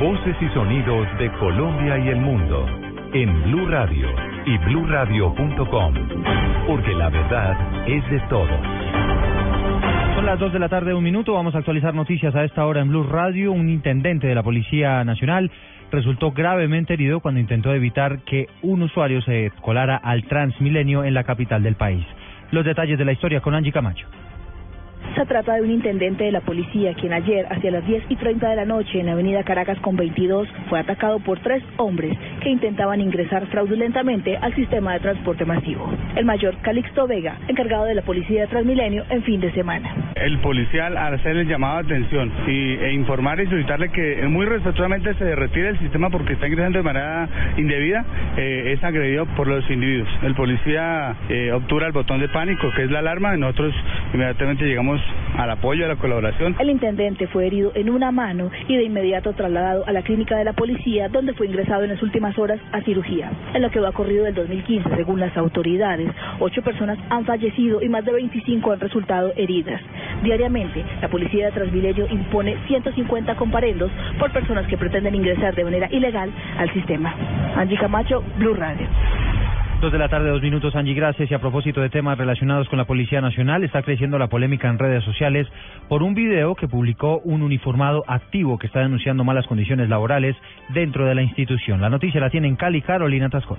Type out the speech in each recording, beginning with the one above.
Voces y sonidos de Colombia y el mundo en Blue Radio y bluradio.com, porque la verdad es de todos. Son las 2 de la tarde, un minuto. Vamos a actualizar noticias a esta hora en Blue Radio. Un intendente de la Policía Nacional resultó gravemente herido cuando intentó evitar que un usuario se colara al Transmilenio en la capital del país. Los detalles de la historia con Angie Camacho. Se trata de un intendente de la policía quien ayer, hacia las 10 y 30 de la noche, en la avenida Caracas con 22, fue atacado por tres hombres que intentaban ingresar fraudulentamente al sistema de transporte masivo. El mayor Calixto Vega, encargado de la policía de Transmilenio en fin de semana. El policial, al hacer el llamado de atención y, e informar y solicitarle que muy respetuosamente se retire del sistema porque está ingresando de manera indebida, eh, es agredido por los individuos. El policía eh, obtura el botón de pánico, que es la alarma, y nosotros inmediatamente llegamos al apoyo, a la colaboración. El intendente fue herido en una mano y de inmediato trasladado a la clínica de la policía, donde fue ingresado en las últimas horas a cirugía. En lo que va corrido del 2015, según las autoridades, ocho personas han fallecido y más de 25 han resultado heridas. Diariamente, la policía de Transmilenio impone 150 comparendos por personas que pretenden ingresar de manera ilegal al sistema. Angie Camacho, Blue Radio. Dos de la tarde, dos minutos, Angie, gracias. Y a propósito de temas relacionados con la Policía Nacional, está creciendo la polémica en redes sociales por un video que publicó un uniformado activo que está denunciando malas condiciones laborales dentro de la institución. La noticia la tiene en Cali, Carolina Tascón.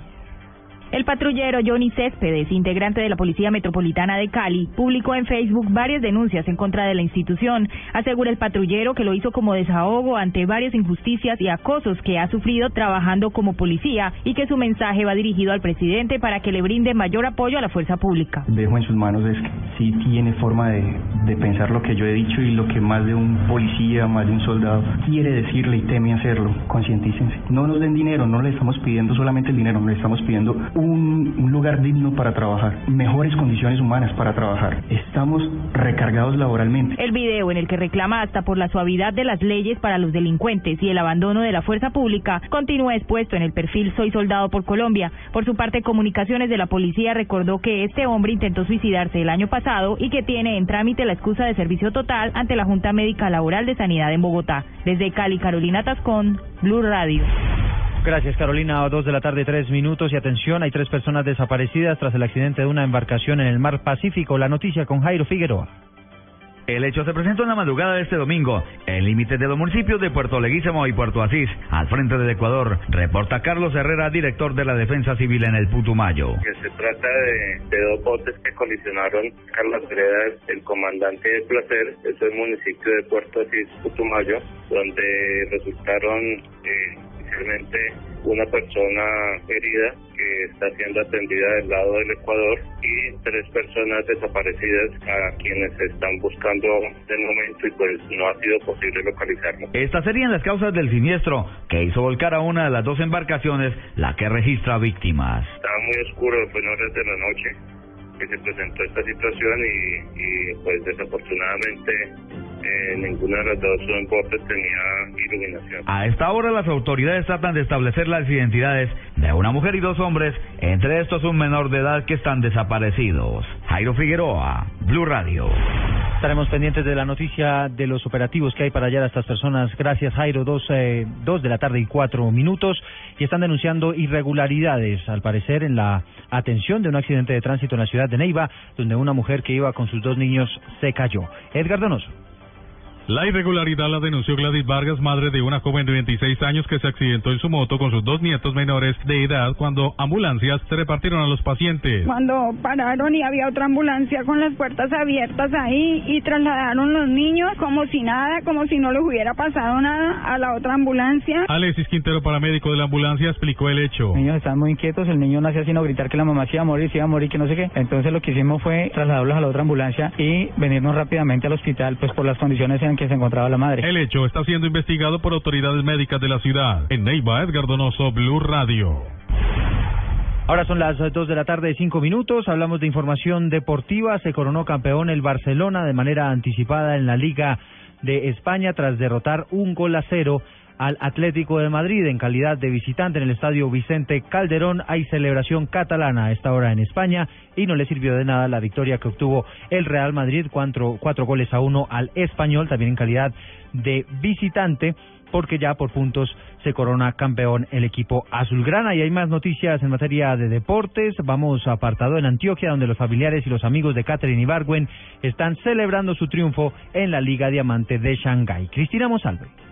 El patrullero Johnny Céspedes, integrante de la Policía Metropolitana de Cali, publicó en Facebook varias denuncias en contra de la institución. Asegura el patrullero que lo hizo como desahogo ante varias injusticias y acosos que ha sufrido trabajando como policía y que su mensaje va dirigido al presidente para que le brinde mayor apoyo a la fuerza pública. Dejo en sus manos es que sí tiene forma de, de pensar lo que yo he dicho y lo que más de un policía, más de un soldado quiere decirle y teme hacerlo. Concientícense. No nos den dinero, no le estamos pidiendo solamente el dinero, le estamos pidiendo un, un, lugar digno para trabajar, mejores condiciones humanas para trabajar. Estamos recargados laboralmente. El video en el que reclama hasta por la suavidad de las leyes para los delincuentes y el abandono de la fuerza pública continúa expuesto en el perfil Soy Soldado por Colombia. Por su parte, Comunicaciones de la Policía recordó que este hombre intentó suicidarse el año pasado y que tiene en trámite la excusa de servicio total ante la Junta Médica Laboral de Sanidad en Bogotá. Desde Cali, Carolina Tascón, Blue Radio. Gracias, Carolina. Dos de la tarde, tres minutos. Y atención, hay tres personas desaparecidas tras el accidente de una embarcación en el mar Pacífico. La noticia con Jairo Figueroa. El hecho se presentó en la madrugada de este domingo, en límites de los municipios de Puerto Leguízamo y Puerto Asís, al frente del Ecuador. Reporta Carlos Herrera, director de la Defensa Civil en el Putumayo. Que se trata de, de dos botes que colisionaron Carlos Herrera, el comandante del Placer, es el municipio de Puerto Asís, Putumayo, donde resultaron eh, inicialmente una persona herida que está siendo atendida del lado del Ecuador y tres personas desaparecidas a quienes están buscando de momento y pues no ha sido posible localizarlo. Estas serían las causas del siniestro que hizo volcar a una de las dos embarcaciones, la que registra víctimas. Estaba muy oscuro, fue en horas de la noche que se presentó esta situación y, y pues desafortunadamente eh, ninguna de las dos botes tenía iluminación. A esta hora las autoridades tratan de establecer las identidades de una mujer y dos hombres, entre estos un menor de edad que están desaparecidos. Jairo Figueroa, Blue Radio. Estaremos pendientes de la noticia de los operativos que hay para hallar a estas personas. Gracias, Jairo. Dos, eh, dos de la tarde y cuatro minutos. Y están denunciando irregularidades, al parecer, en la atención de un accidente de tránsito en la ciudad de Neiva, donde una mujer que iba con sus dos niños se cayó. Edgar Donoso. La irregularidad la denunció Gladys Vargas, madre de una joven de 26 años que se accidentó en su moto con sus dos nietos menores de edad cuando ambulancias se repartieron a los pacientes. Cuando pararon y había otra ambulancia con las puertas abiertas ahí y trasladaron los niños como si nada, como si no les hubiera pasado nada a la otra ambulancia. Alexis Quintero, paramédico de la ambulancia, explicó el hecho. Los niños estaban muy inquietos, el niño no hacía sino gritar que la mamá se iba a morir, se iba a morir, que no sé qué. Entonces lo que hicimos fue trasladarlos a la otra ambulancia y venirnos rápidamente al hospital, pues por las condiciones en que se encontraba la madre. El hecho está siendo investigado por autoridades médicas de la ciudad. En Neiva, Edgar Donoso, Blue Radio. Ahora son las dos de la tarde, cinco minutos. Hablamos de información deportiva. Se coronó campeón el Barcelona de manera anticipada en la Liga de España tras derrotar un gol a cero al Atlético de Madrid en calidad de visitante en el estadio Vicente Calderón. Hay celebración catalana a esta hora en España y no le sirvió de nada la victoria que obtuvo el Real Madrid, cuatro, cuatro goles a uno al español, también en calidad de visitante porque ya por puntos se corona campeón el equipo azulgrana. Y hay más noticias en materia de deportes. Vamos a apartado en Antioquia, donde los familiares y los amigos de Catherine Ibargüen están celebrando su triunfo en la Liga Diamante de Shanghái. Cristina Monsalve.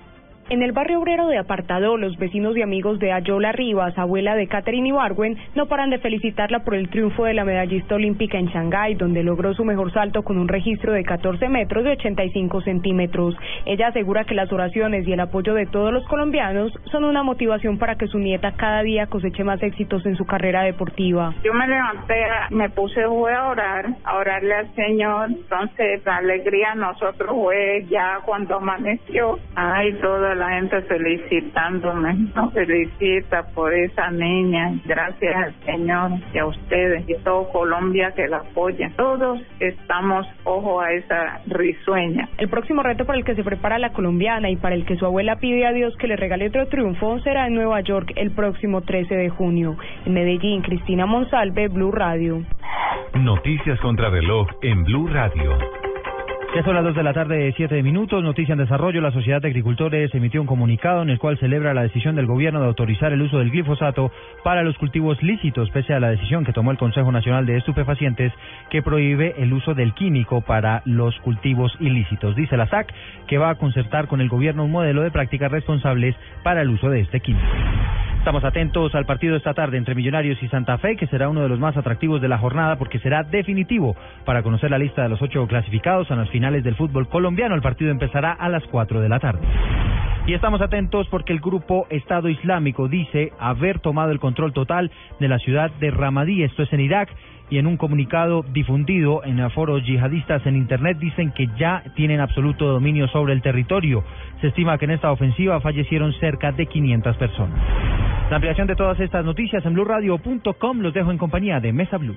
En el barrio obrero de Apartado, los vecinos y amigos de Ayola Rivas, abuela de Catherine Ibargüen, no paran de felicitarla por el triunfo de la medallista olímpica en Shanghái, donde logró su mejor salto con un registro de 14 metros de 85 centímetros. Ella asegura que las oraciones y el apoyo de todos los colombianos son una motivación para que su nieta cada día coseche más éxitos en su carrera deportiva. Yo me levanté, me puse a orar, a orarle al Señor, entonces la alegría nosotros fue ya cuando amaneció. Ay, toda la gente felicitándome, nos felicita por esa niña. Gracias al Señor y a ustedes y a todo Colombia que la apoya. Todos estamos ojo a esa risueña. El próximo reto para el que se prepara la colombiana y para el que su abuela pide a Dios que le regale otro triunfo será en Nueva York el próximo 13 de junio. En Medellín, Cristina Monsalve, Blue Radio. Noticias contra reloj en Blue Radio. Ya son las dos de la tarde, siete minutos. Noticia en desarrollo. La Sociedad de Agricultores emitió un comunicado en el cual celebra la decisión del gobierno de autorizar el uso del glifosato para los cultivos lícitos, pese a la decisión que tomó el Consejo Nacional de Estupefacientes que prohíbe el uso del químico para los cultivos ilícitos. Dice la SAC que va a concertar con el gobierno un modelo de prácticas responsables para el uso de este químico. Estamos atentos al partido esta tarde entre Millonarios y Santa Fe, que será uno de los más atractivos de la jornada porque será definitivo para conocer la lista de los ocho clasificados a las finales del fútbol colombiano. El partido empezará a las cuatro de la tarde. Y estamos atentos porque el grupo Estado Islámico dice haber tomado el control total de la ciudad de Ramadí, esto es en Irak, y en un comunicado difundido en foros yihadistas en Internet dicen que ya tienen absoluto dominio sobre el territorio. Se estima que en esta ofensiva fallecieron cerca de 500 personas. La ampliación de todas estas noticias en blueradio.com los dejo en compañía de Mesa Blue.